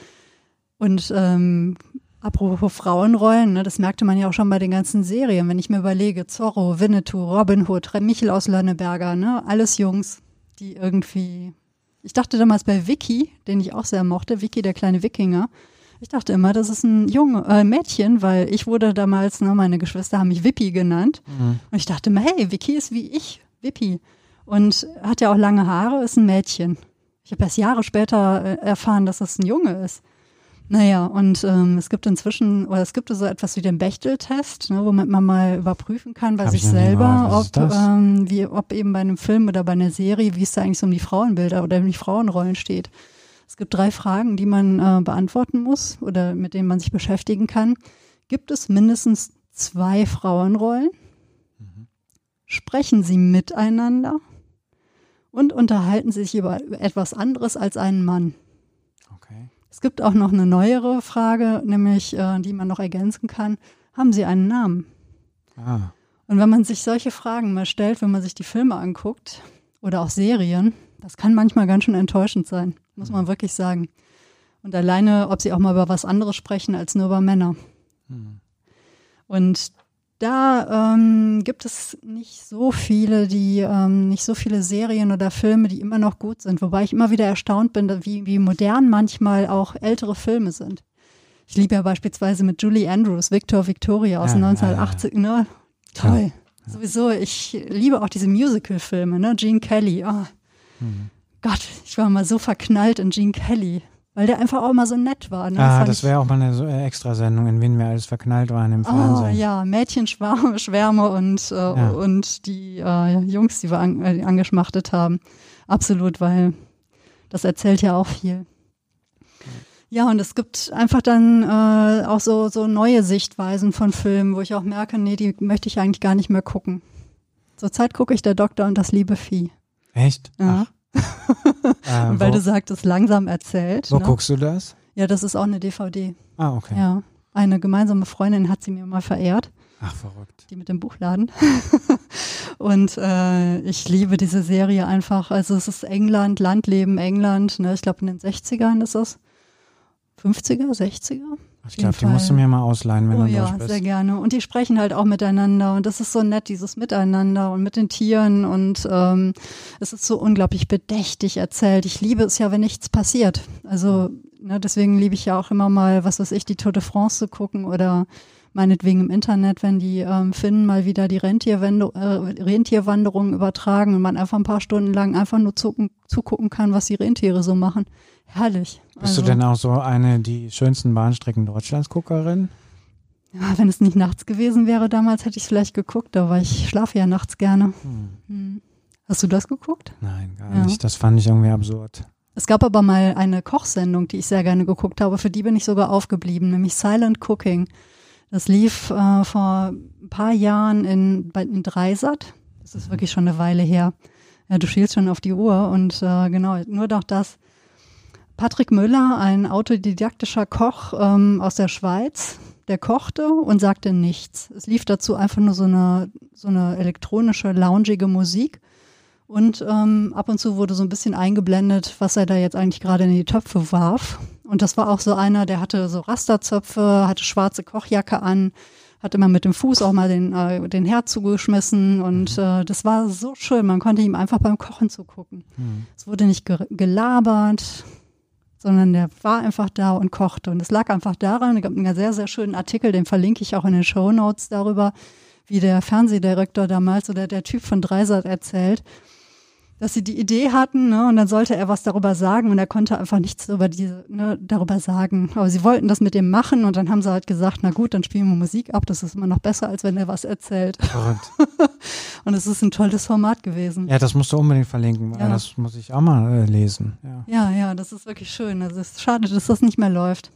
Und ähm, apropos Frauenrollen, ne, das merkte man ja auch schon bei den ganzen Serien. Wenn ich mir überlege, Zorro, Winnetou, Robin Hood, Michel aus Lönneberger, ne, alles Jungs, die irgendwie. Ich dachte damals bei Vicky, den ich auch sehr mochte, Vicky, der kleine Wikinger, ich dachte immer, das ist ein Junge, äh, Mädchen, weil ich wurde damals, ne, meine Geschwister haben mich Wippi genannt. Mhm. Und ich dachte immer, hey, Vicky ist wie ich, Wippi. Und hat ja auch lange Haare, ist ein Mädchen. Ich habe erst Jahre später äh, erfahren, dass das ein Junge ist. Naja, und ähm, es gibt inzwischen, oder es gibt so etwas wie den Bechtel-Test, ne, womit man mal überprüfen kann bei Hab sich selber, ob, ähm, wie, ob eben bei einem Film oder bei einer Serie, wie es da eigentlich so um die Frauenbilder oder um die Frauenrollen steht. Es gibt drei Fragen, die man äh, beantworten muss oder mit denen man sich beschäftigen kann. Gibt es mindestens zwei Frauenrollen? Mhm. Sprechen sie miteinander? Und unterhalten sie sich über etwas anderes als einen Mann? Es gibt auch noch eine neuere Frage, nämlich äh, die man noch ergänzen kann. Haben sie einen Namen? Ah. Und wenn man sich solche Fragen mal stellt, wenn man sich die Filme anguckt oder auch Serien, das kann manchmal ganz schön enttäuschend sein muss man wirklich sagen. Und alleine, ob sie auch mal über was anderes sprechen als nur über Männer. Mhm. Und da ähm, gibt es nicht so viele, die ähm, nicht so viele Serien oder Filme, die immer noch gut sind. Wobei ich immer wieder erstaunt bin, wie, wie modern manchmal auch ältere Filme sind. Ich liebe ja beispielsweise mit Julie Andrews, Victor Victoria aus ja, den 1980 ja, ja. ne? Toll. Sowieso, ich liebe auch diese Musical-Filme, ne? Gene Kelly. Oh. Mhm. Gott, ich war mal so verknallt in Gene Kelly, weil der einfach auch immer so nett war. Ne? Ah, das wäre auch mal eine äh, Extrasendung, in wen wir alles verknallt waren im Fernsehen. Oh ja, Mädchenschwärme Schwärme und, äh, ja. und die äh, Jungs, die wir an, äh, angeschmachtet haben. Absolut, weil das erzählt ja auch viel. Ja, und es gibt einfach dann äh, auch so, so neue Sichtweisen von Filmen, wo ich auch merke, nee, die möchte ich eigentlich gar nicht mehr gucken. Zurzeit gucke ich Der Doktor und das liebe Vieh. Echt? Ja. Ach. äh, weil du sagtest, langsam erzählt. Wo ne? guckst du das? Ja, das ist auch eine DVD. Ah, okay. Ja. Eine gemeinsame Freundin hat sie mir mal verehrt. Ach, verrückt. Die mit dem Buchladen. und äh, ich liebe diese Serie einfach. Also es ist England, Landleben, England. Ne? Ich glaube in den 60ern ist es. 50er, 60er? Ich glaube, die musst du mir mal ausleihen, wenn oh, du ja, bist. sehr gerne. Und die sprechen halt auch miteinander und das ist so nett, dieses Miteinander und mit den Tieren und ähm, es ist so unglaublich bedächtig erzählt. Ich liebe es ja, wenn nichts passiert. Also ne, deswegen liebe ich ja auch immer mal, was weiß ich, die Tour de France zu gucken oder meinetwegen im Internet, wenn die ähm, Finnen mal wieder die Rentierwand äh, Rentierwanderung übertragen und man einfach ein paar Stunden lang einfach nur zucken, zugucken kann, was die Rentiere so machen. Herrlich. Bist also, du denn auch so eine, die schönsten Bahnstrecken Deutschlands Guckerin? Ja, wenn es nicht nachts gewesen wäre damals, hätte ich es vielleicht geguckt, aber ich schlafe ja nachts gerne. Hm. Hm. Hast du das geguckt? Nein, gar ja. nicht. Das fand ich irgendwie absurd. Es gab aber mal eine Kochsendung, die ich sehr gerne geguckt habe. Für die bin ich sogar aufgeblieben, nämlich Silent Cooking. Das lief äh, vor ein paar Jahren in, bei, in Dreisat. Das ist wirklich schon eine Weile her. Ja, du schielst schon auf die Uhr und äh, genau, nur doch das. Patrick Müller, ein autodidaktischer Koch ähm, aus der Schweiz, der kochte und sagte nichts. Es lief dazu einfach nur so eine, so eine elektronische, loungige Musik. Und ähm, ab und zu wurde so ein bisschen eingeblendet, was er da jetzt eigentlich gerade in die Töpfe warf. Und das war auch so einer, der hatte so Rasterzöpfe, hatte schwarze Kochjacke an, hat immer mit dem Fuß auch mal den, äh, den Herd zugeschmissen. Und mhm. äh, das war so schön. Man konnte ihm einfach beim Kochen zugucken. Mhm. Es wurde nicht ge gelabert, sondern der war einfach da und kochte. Und es lag einfach daran, es gab einen sehr, sehr schönen Artikel, den verlinke ich auch in den Show Notes darüber, wie der Fernsehdirektor damals oder der Typ von Dreisat erzählt, dass sie die Idee hatten, ne, und dann sollte er was darüber sagen und er konnte einfach nichts über diese, ne, darüber sagen. Aber sie wollten das mit dem machen und dann haben sie halt gesagt, na gut, dann spielen wir Musik ab, das ist immer noch besser, als wenn er was erzählt. und es ist ein tolles Format gewesen. Ja, das musst du unbedingt verlinken, weil ja. das muss ich auch mal äh, lesen. Ja. ja, ja, das ist wirklich schön. Also es ist schade, dass das nicht mehr läuft.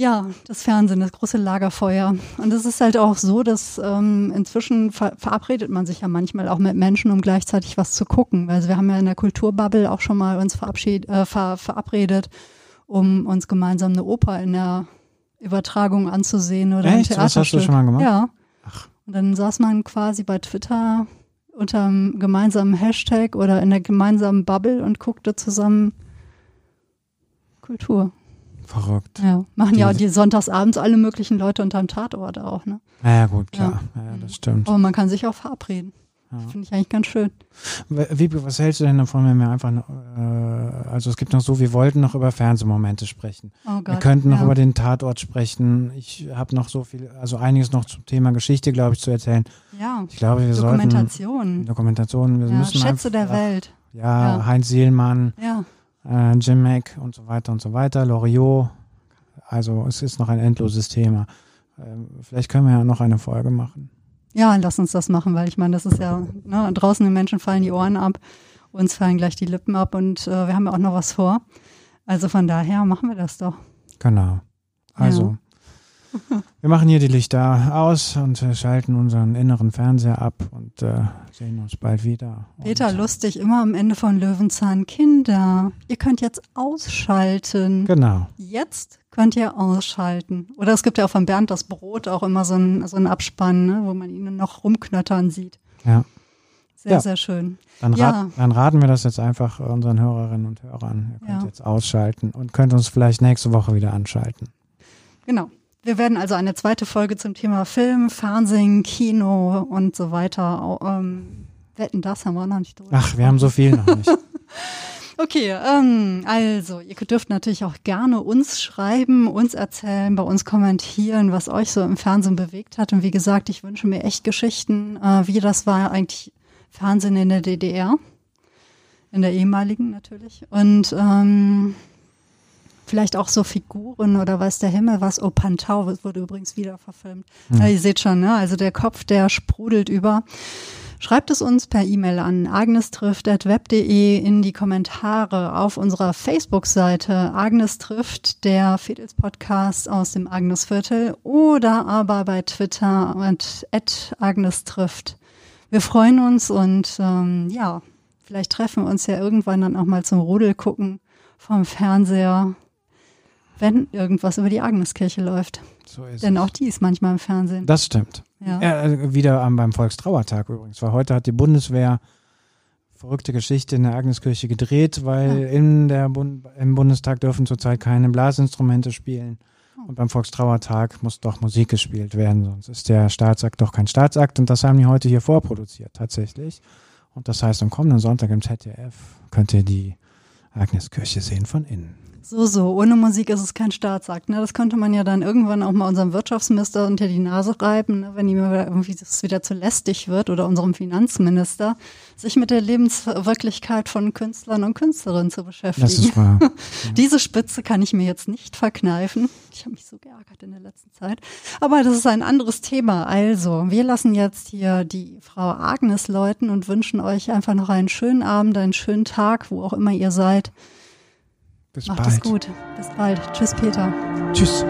Ja, das Fernsehen, das große Lagerfeuer. Und es ist halt auch so, dass ähm, inzwischen ver verabredet man sich ja manchmal auch mit Menschen, um gleichzeitig was zu gucken. Also wir haben ja in der Kulturbubble auch schon mal uns verabschied, äh, ver verabredet, um uns gemeinsam eine Oper in der Übertragung anzusehen oder ein Echt? Das hast du Theaterstück. schon mal gemacht? Ja. Ach. Und dann saß man quasi bei Twitter unter einem gemeinsamen Hashtag oder in der gemeinsamen Bubble und guckte zusammen Kultur. Verrückt. Ja. Machen ja Die- die sonntagsabends alle möglichen Leute unterm Tatort auch, ne? Naja, gut, klar. Ja. Ja. das stimmt. Aber man kann sich auch verabreden. Ja. Finde ich eigentlich ganz schön. Wie, was hältst du denn davon, wenn wir einfach, äh, also es gibt noch so, wir wollten noch über Fernsehmomente sprechen. Oh Gott. wir könnten noch ja. über den Tatort sprechen. Ich habe noch so viel, also einiges noch zum Thema Geschichte, glaube ich, zu erzählen. Ja, Ich glaube, wir sollten Dokumentation. Dokumentationen, wir Ja, müssen Schätze einfach, der Welt. Ja. Heinz Sielmann, Ja, äh, Jim Mack und so weiter und so weiter, Loriot. Also es ist noch ein endloses Thema. Ähm, vielleicht können wir ja noch eine Folge machen. ja, lass uns das machen, weil ich meine, das ist ja, ne, draußen den Menschen fallen die Ohren ab, uns fallen gleich die Lippen ab und äh, wir haben ja auch noch was vor. Also von daher machen wir das doch. Genau. Also, wir machen hier die Lichter aus und äh, schalten unseren inneren Fernseher ab und äh, sehen uns bald wieder. Peter, und, lustig, immer am Ende von Löwenzahn. Kinder, ihr könnt jetzt ausschalten. Genau. Jetzt könnt ihr ausschalten. Oder es gibt ja auch von Bernd das Brot auch immer so ein, so Abspann, ne, wo man ihn noch rumknöttern sieht. Ja. Sehr, Ja. sehr schön. Dann, Ja. rat, dann raten wir das jetzt einfach unseren Hörerinnen und Hörern. Ihr könnt Ja. jetzt ausschalten und könnt uns vielleicht nächste Woche wieder anschalten. Genau. Wir werden also eine zweite Folge zum Thema Film, Fernsehen, Kino und so weiter. Ähm, wetten, das haben wir noch nicht drüber. Ach, wir haben so viel noch nicht. Okay, ähm, also ihr dürft natürlich auch gerne uns schreiben, uns erzählen, bei uns kommentieren, was euch so im Fernsehen bewegt hat. Und wie gesagt, ich wünsche mir echt Geschichten, äh, wie das war eigentlich Fernsehen in der DDR, in der ehemaligen natürlich. Und ähm, vielleicht auch so Figuren oder weiß der Himmel was. Oh, Pantau das wurde übrigens wieder verfilmt. Ja, ihr seht schon, ne? Also der Kopf, der sprudelt über. Schreibt es uns per E-Mail an agnestrifft.web.de in die Kommentare auf unserer Facebook-Seite Agnes trifft, der Fedels Podcast aus dem Agnesviertel oder aber bei Twitter mit Agnes trifft. Wir freuen uns und ähm, ja, vielleicht treffen wir uns ja irgendwann dann auch mal zum Rudel gucken vom Fernseher, wenn irgendwas über die Agneskirche läuft. So ist Denn es. auch die ist manchmal im Fernsehen. Das stimmt. Ja. Ja, äh, wieder am, beim Volkstrauertag übrigens, weil heute hat die Bundeswehr verrückte Geschichte in der Agneskirche gedreht, weil in der Bund im Bundestag dürfen zurzeit keine Blasinstrumente spielen. Oh. Und beim Volkstrauertag muss doch Musik gespielt werden, sonst ist der Staatsakt doch kein Staatsakt. Und das haben die heute hier vorproduziert, tatsächlich. Und das heißt, am kommenden Sonntag im ZDF könnt ihr die Agneskirche sehen von innen. So, so, ohne Musik ist es kein Staatsakt. Ne? Das könnte man ja dann irgendwann auch mal unserem Wirtschaftsminister unter die Nase reiben, ne? wenn ihm irgendwie das wieder zu lästig wird oder unserem Finanzminister, sich mit der Lebenswirklichkeit von Künstlern und Künstlerinnen zu beschäftigen. Das ist wahr. Diese Spitze kann ich mir jetzt nicht verkneifen. Ich habe mich so geärgert in der letzten Zeit. Aber das ist ein anderes Thema. Also, wir lassen jetzt hier die Frau Agnes läuten und wünschen euch einfach noch einen schönen Abend, einen schönen Tag, wo auch immer ihr seid. Bis Macht bald. es gut. Bis bald. Tschüss, Peter. Tschüss.